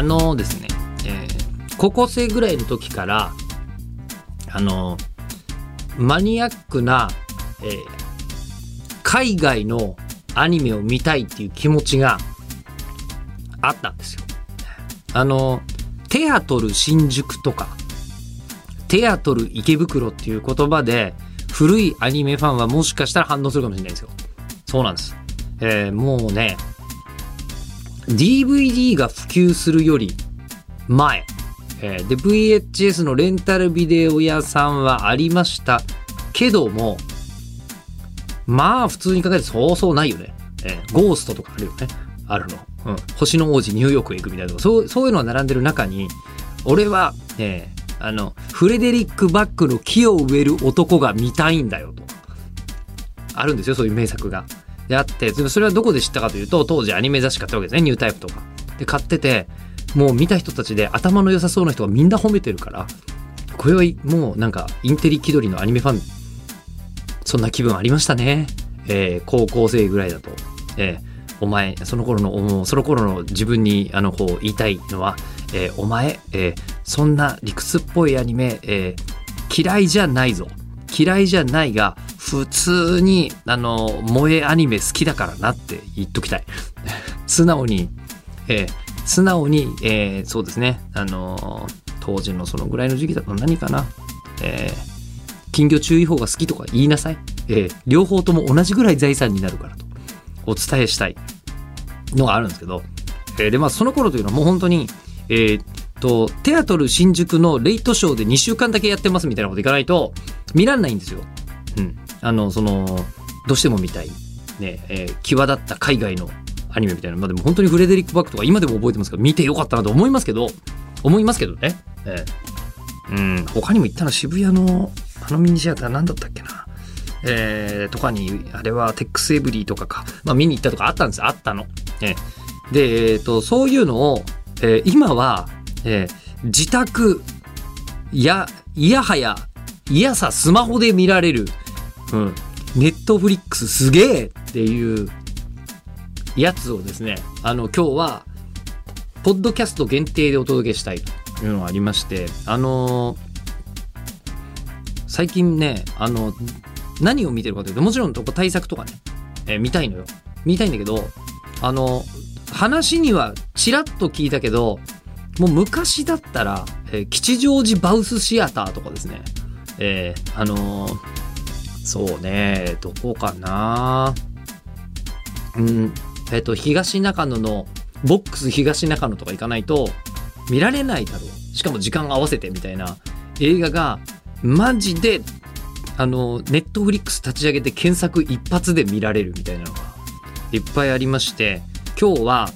あのですね、えー高校生ぐらいの時から、あのマニアックな、えー海外のアニメを見たいっていう気持ちがあったんですよ。あの、テアトル新宿とか、テアトル池袋っていう言葉で、古いアニメファンはもしかしたら反応するかもしれないですよ。そうなんです。えーもうね、DVD が普及するより前、えーで VHS のレンタルビデオ屋さんはありました。けどもまあ普通に考えてそうそうないよね、えーゴーストとかあるよね。あるの、うん、星の王子ニューヨークへ行くみたいなとかそうそういうのが並んでる中に俺は、えーあのフレデリック・バックの木を植える男が見たいんだよと。あるんですよそういう名作が。であってでもそれはどこで知ったかというと当時アニメ雑誌買ったわけですねニュータイプとか。で買っててもう見た人たちで頭の良さそうな人がみんな褒めてるからこれはもうなんかインテリ気取りのアニメファンそんな気分ありましたね、えー高校生ぐらいだと、えーお前その頃のその頃の自分にあのこう言いたいのは、えーお前、えーそんな理屈っぽいアニメ、えー嫌いじゃないぞ。嫌いじゃないが普通にあの萌えアニメ好きだからなって言っときたい。素直に、えー素直に、えーそうですね。あのー当時のそのぐらいの時期だと何かな、えー金魚注意報が好きとか言いなさい、えー両方とも同じぐらい財産になるからと。お伝えしたい。のがあるんですけど、えーでまあその頃というのはもう本当にえーっとテアトル新宿のレイトショーで2週間だけやってますみたいなこといかないと見らんないんですよ。うん、あのそのどうしても見たい、ねえー際立った海外のアニメみたいな、まあ、でも本当にフレデリック・バックとか今でも覚えてますから見てよかったなと思いますけど思いますけどね、えー。うん、他にも行ったの渋谷のあのミニシアター何だったっけな。えーとかにあれはテックスエブリーとかか、まあ、見に行ったとかあったんですあったの。えー。で、えーとそういうのを、えー今は、えー自宅やいやはやいやさスマホで見られる、うん、ネットフリックスすげえっていうやつをですねあの今日はポッドキャスト限定でお届けしたいというのがありましてあのー最近ねあの何を見てるかというともちろん対策とかね、えー見たいのよ。見たいんだけどあの話にはちらっと聞いたけどもう昔だったら、えー吉祥寺バウスシアターとかですねえあのーそうね。どこかな。うん。えっ、と東中野のボックス東中野とか行かないと見られないだろう。しかも時間合わせてみたいな。映画がマジであのネットフリックス立ち上げて検索一発で見られるみたいなのがいっぱいありまして。今日は、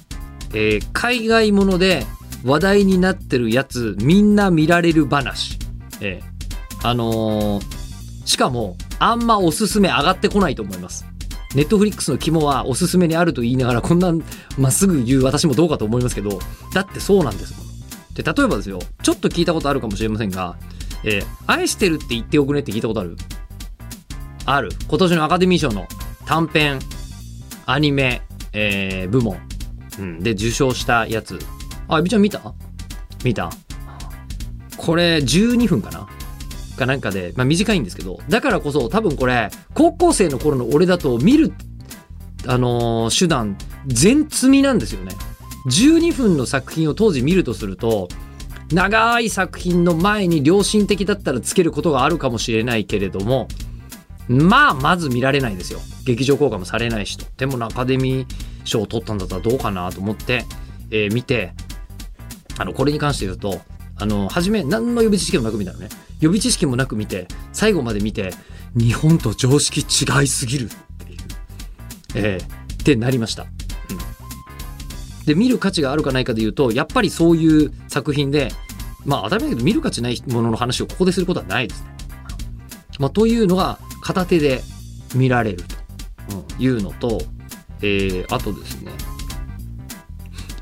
えー海外もので話題になってるやつみんな見られる話、えーあのーしかもあんまおすすめ上がってこないと思います。ネットフリックスの肝はおすすめにあると言いながらこんなまっすぐ言う私もどうかと思いますけどだってそうなんですもん。で例えばですよちょっと聞いたことあるかもしれませんが「えー愛してるって言っておくね」って聞いたことある？ある。今年のアカデミー賞の短編アニメ、えー部門、うん、で受賞したやつ。あエビちゃん見た？見た。これ12分かな？かなんかで、まあ、短いんですけどだからこそ多分これ高校生の頃の俺だと見るあのー手段全積みなんですよね。12分の作品を当時見るとすると長い作品の前に良心的だったらつけることがあるかもしれないけれどもまあまず見られないですよ。劇場公開もされないしと。でもアカデミー賞を取ったんだったらどうかなと思って、えー見てあのこれに関して言うとあの初め何の予備知識もなく見たのね。予備知識もなく見て最後まで見て日本と常識違いすぎるっていう。えーってなりました、うん、で見る価値があるかないかで言うとやっぱりそういう作品でまあ当たり前だけど見る価値ないものの話をここですることはないです。ね。まあ、というのが片手で見られるというのと、えー、あとですね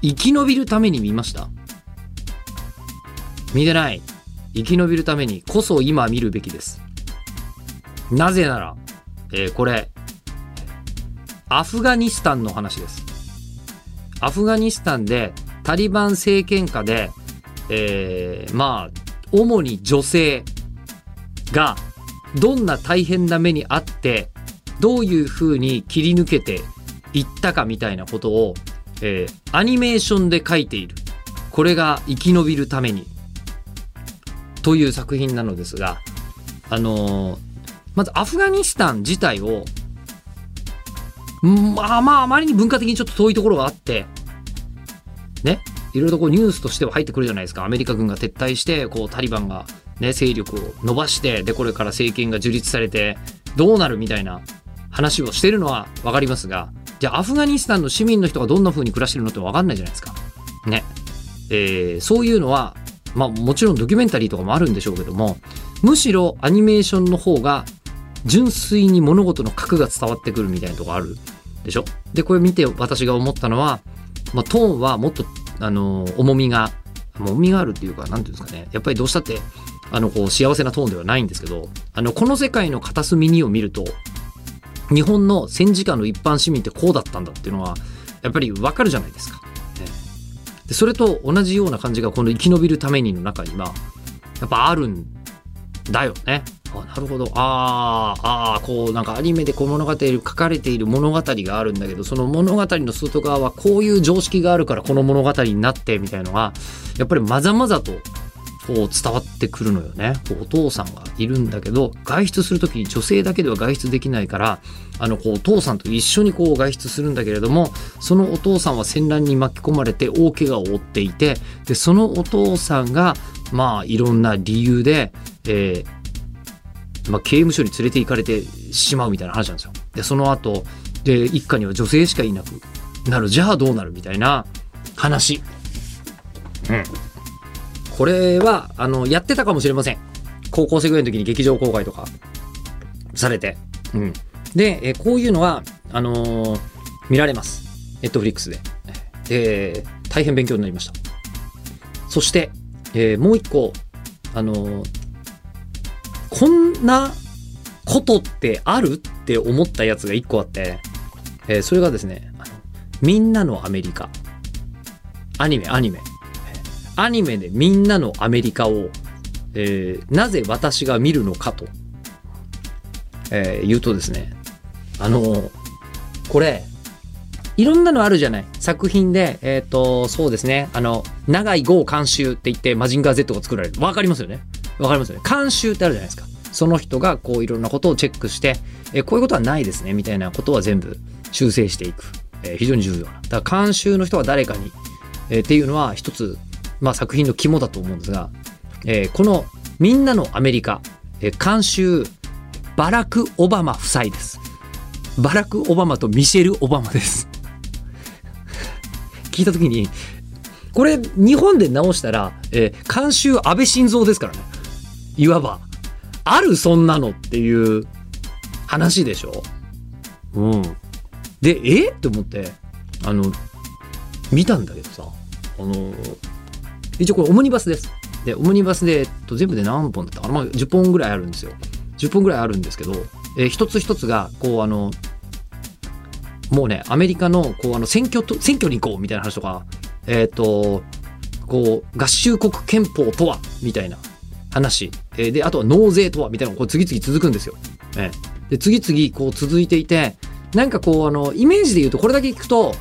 生き延びるために見ました。見てない。生き延びるためにこそ今見るべきです。なぜなら、えー、これアフガニスタンの話です。アフガニスタンでタリバン政権下で、えー、まあ主に女性がどんな大変な目にあってどういうふうに切り抜けていったかみたいなことを、えー、アニメーションで描いている。これが生き延びるために。という作品なのですがあのー、まずアフガニスタン自体をまあまああまりに文化的にちょっと遠いところがあってねいろいろとこうニュースとしては入ってくるじゃないですかアメリカ軍が撤退してこうタリバンがね、勢力を伸ばして、で、これから政権が樹立されて、どうなるみたいな話をしてるのは分かりますが、じゃあアフガニスタンの市民の人がどんな風に暮らしてるのって分かんないじゃないですか。ね。えー、そういうのは、まあもちろんドキュメンタリーとかもあるんでしょうけども、むしろアニメーションの方が純粋に物事の核が伝わってくるみたいなとこあるでしょ？で、これ見て私が思ったのは、まあ、トーンはもっと、あの、重みが、重みがあるっていうか、なんていうんですかね。やっぱりどうしたって、あの、こう、幸せなトーンではないんですけど、あの、この世界の片隅にを見ると、日本の戦時下の一般市民ってこうだったんだっていうのは、やっぱりわかるじゃないですか。でそれと同じような感じがこの生き延びるためにの中には、やっぱあるんだよね。あなるほど。ああ、ああ、こうなんかアニメでこう物語書かれている物語があるんだけど、その物語の外側はこういう常識があるからこの物語になってみたいのが、やっぱりまざまざとこう伝わってくるのよねお父さんがいるんだけど外出する時に女性だけでは外出できないからあのこうお父さんと一緒にこう外出するんだけれどもそのお父さんは戦乱に巻き込まれて大怪我を負っていてでそのお父さんがまあいろんな理由で、えーまあ、刑務所に連れて行かれてしまうみたいな話なんですよ。でその後で一家には女性しかいなくなるじゃあどうなるみたいな話。うんこれは、あの、やってたかもしれません。高校生ぐらいの時に劇場公開とかされて。うん。で、えこういうのは、あのー、見られます。ネットフリックスで。で、大変勉強になりました。そして、えー、もう一個、あのー、こんなことってあるって思ったやつが一個あって、えー、それがですね、みんなのアメリカ。アニメ、アニメ。アニメでみんなのアメリカを、えー、なぜ私が見るのかと、えー、言うとですね、あの、これ、いろんなのあるじゃない作品で、えっ、ー、と、そうですね、あの、長い号監修って言ってマジンガー Z が作られる。わかりますよね？わかりますよね？監修ってあるじゃないですか。その人がこういろんなことをチェックして、えー、こういうことはないですね、みたいなことは全部修正していく。えー、非常に重要な。だから監修の人は誰かに、えー、っていうのは一つまあ、作品の肝だと思うんですが、えー、この「みんなのアメリカ」えー、監修バラク・オバマ夫妻です。バラク・オバマとミシェル・オバマです。聞いた時にこれ日本で直したら、えー、監修安倍晋三ですからねいわばあるそんなのっていう話でしょ？うんでえ？って思ってあの見たんだけどさあの一応これオムニバスです。で、オムニバスで、えっと、全部で何本だったかな、まあ、10本ぐらいあるんですよ。10本ぐらいあるんですけど、えー、一つ一つが、こう、あの、もうね、アメリカの、こう、あの、選挙と、選挙に行こうみたいな話とか、えっ、ー、と、こう、合衆国憲法とはみたいな話。えー、で、あとは納税とはみたいなのがこう次々続くんですよ。えー、で、次々こう続いていて、なんかこう、あの、イメージで言うと、これだけ聞くと、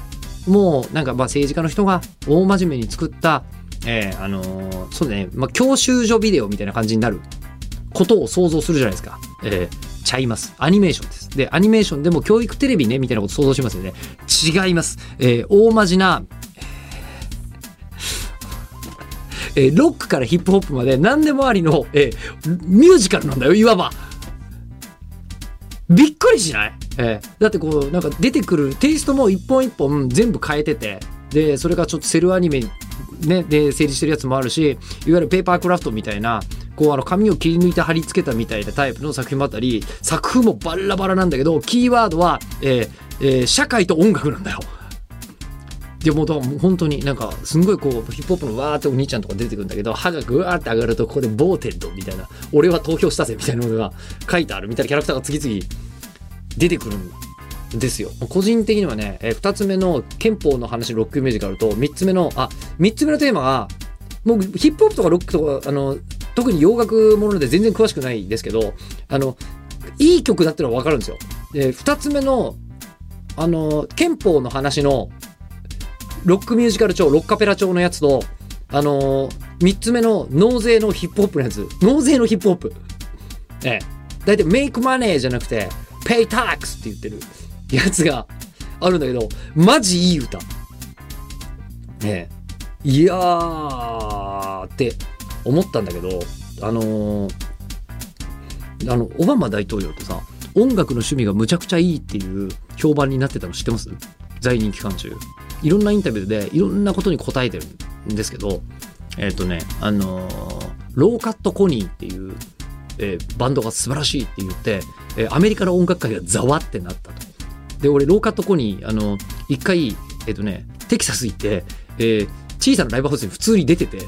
もう、なんかまあ政治家の人が大真面目に作った、えー、あのー、そうだね、まあ、教習所ビデオみたいな感じになることを想像するじゃないですか。えー、ちゃいます。アニメーションです。で、アニメーションでも教育テレビね、みたいなこと想像しますよね。違います。えー、大まじな、えー、ロックからヒップホップまで何でもありの、えー、ミュージカルなんだよ、いわば。びっくりしない、えー、だってこう、なんか出てくるテイストも一本一本全部変えてて、でそれがちょっとセルアニメね、で成立してるやつもあるしいわゆるペーパークラフトみたいなこうあの紙を切り抜いて貼り付けたみたいなタイプの作品もあったり作風もバラバラなんだけどキーワードは、えーえー社会と音楽なんだよ。でもう本当になんかすんごいこうヒップホップのわーってお兄ちゃんとか出てくるんだけど歯がぐわーって上がるとここで「ボーテッド」みたいな「俺は投票したぜ」みたいなのが書いてあるみたいなキャラクターが次々出てくるんですよ。個人的にはね、えー、2つ目の憲法の話ロックミュージカルと3つ目のあ3つ目のテーマがもうヒップホップとかロックとかあの特に洋楽もので全然詳しくないですけどあのいい曲だってのは分かるんですよ。で2つ目のあの憲法の話のロックミュージカル調ロッカペラ調のやつとあの3つ目の納税のヒップホップのやつ。納税のヒップホップ。ええ。大体メイクマネーじゃなくてペイタックスって言ってる。やつがあるんだけどマジいい歌。ねえ。いやーって思ったんだけどあのーあのオバマ大統領ってさ音楽の趣味がむちゃくちゃいいっていう評判になってたの知ってます？在任期間中。いろんなインタビューでいろんなことに答えてるんですけどえっ、とねあのーローカットコニーっていう、えーバンドが素晴らしいって言って、えーアメリカの音楽界がざわってなったと。で俺廊下とこにあの一回えっ、とねテキサス行って、えー小さなライブハウスに普通に出てて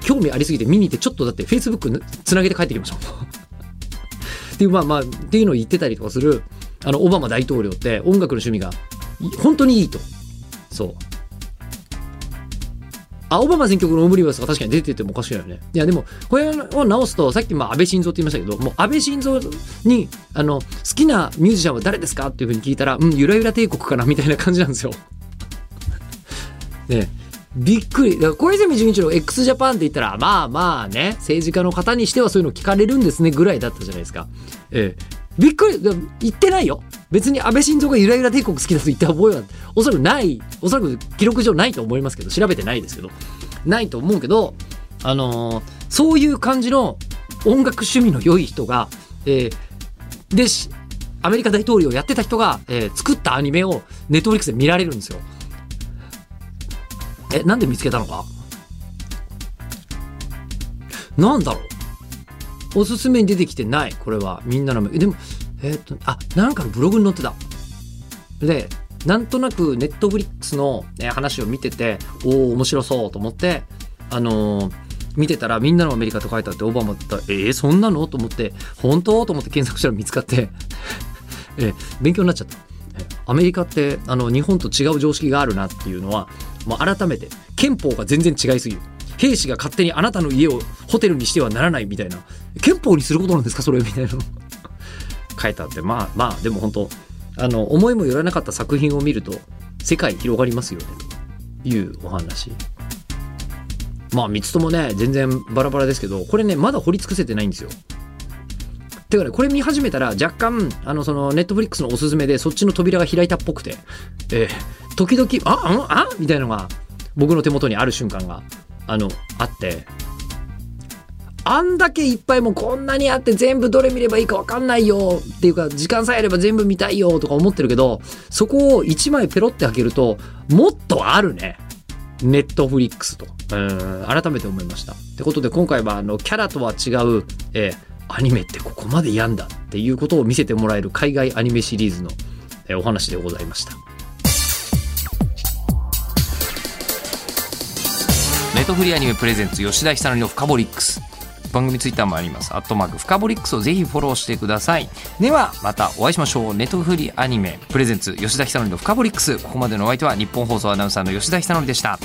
興味ありすぎて見に行ってちょっとだってフェイスブックつなげて帰ってきましょうっていうまあまあっていうのを言ってたりとかするあのオバマ大統領って音楽の趣味が本当にいいと。そう。あオバマ選挙区のオムニバスが確かに出ててもおかしくないよねいやでもこれを直すとさっきまあ安倍晋三って言いましたけどもう安倍晋三にあの好きなミュージシャンは誰ですか？っていうふうに聞いたらうんゆらゆら帝国かなみたいな感じなんですよねびっくり。だから小泉純一郎 x ジャパンって言ったら、まあまあね、政治家の方にしてはそういうの聞かれるんですねぐらいだったじゃないですか。ええ。びっくり。言ってないよ。別に安倍晋三がゆらゆら帝国好きだと言った覚えは、おそらくない、おそらく記録上ないと思いますけど、調べてないですけど、ないと思うけど、あのーそういう感じの音楽趣味の良い人が、えーでし、アメリカ大統領をやってた人が、えー作ったアニメをネットフリックスで見られるんですよ。え、なんで見つけたのか？なんだろう？おすすめに出てきてない、これは。みんなの。えでも、えーっと、あ、なんかのブログに載ってた。で、なんとなくネットフリックスの、ね、話を見てて、おお、面白そうと思って、あのー見てたらみんなのアメリカと書いてあってオバマだったらえー、そんなの？と思って本当？と思って検索したら見つかって、えー勉強になっちゃった。アメリカってあの日本と違う常識があるなっていうのは、まあ、改めて憲法が全然違いすぎる兵士が勝手にあなたの家をホテルにしてはならないみたいな。憲法にすることなんですかそれみたいな。書いてあってまあまあでも本当あの思いもよらなかった作品を見ると世界広がりますよね。というお話。まあ3つともね全然バラバラですけどこれねまだ掘り尽くせてないんですよ。てかねこれ見始めたら若干あのそのネットフリックスのおすすめでそっちの扉が開いたっぽくて、えー時々あああ？みたいなのが僕の手元にある瞬間が。あのあってあんだけいっぱいもうこんなにあって全部どれ見ればいいか分かんないよっていうか時間さえあれば全部見たいよとか思ってるけどそこを1枚ペロって開けるともっとあるねネットフリックスとうん改めて思いました。ってことで今回はあのキャラとは違う、えーアニメってここまでやんだっていうことを見せてもらえる海外アニメシリーズの、えお話でございました。ネットフリアニメプレゼンツ吉田久典のフカボリックス。番組ツイッターもあります。アットマークフカボリックスをぜひフォローしてください。ではまたお会いしましょう。ネットフリアニメプレゼンツ吉田久典のフカボリックス。ここまでのお相手は日本放送アナウンサーの吉田久典でした。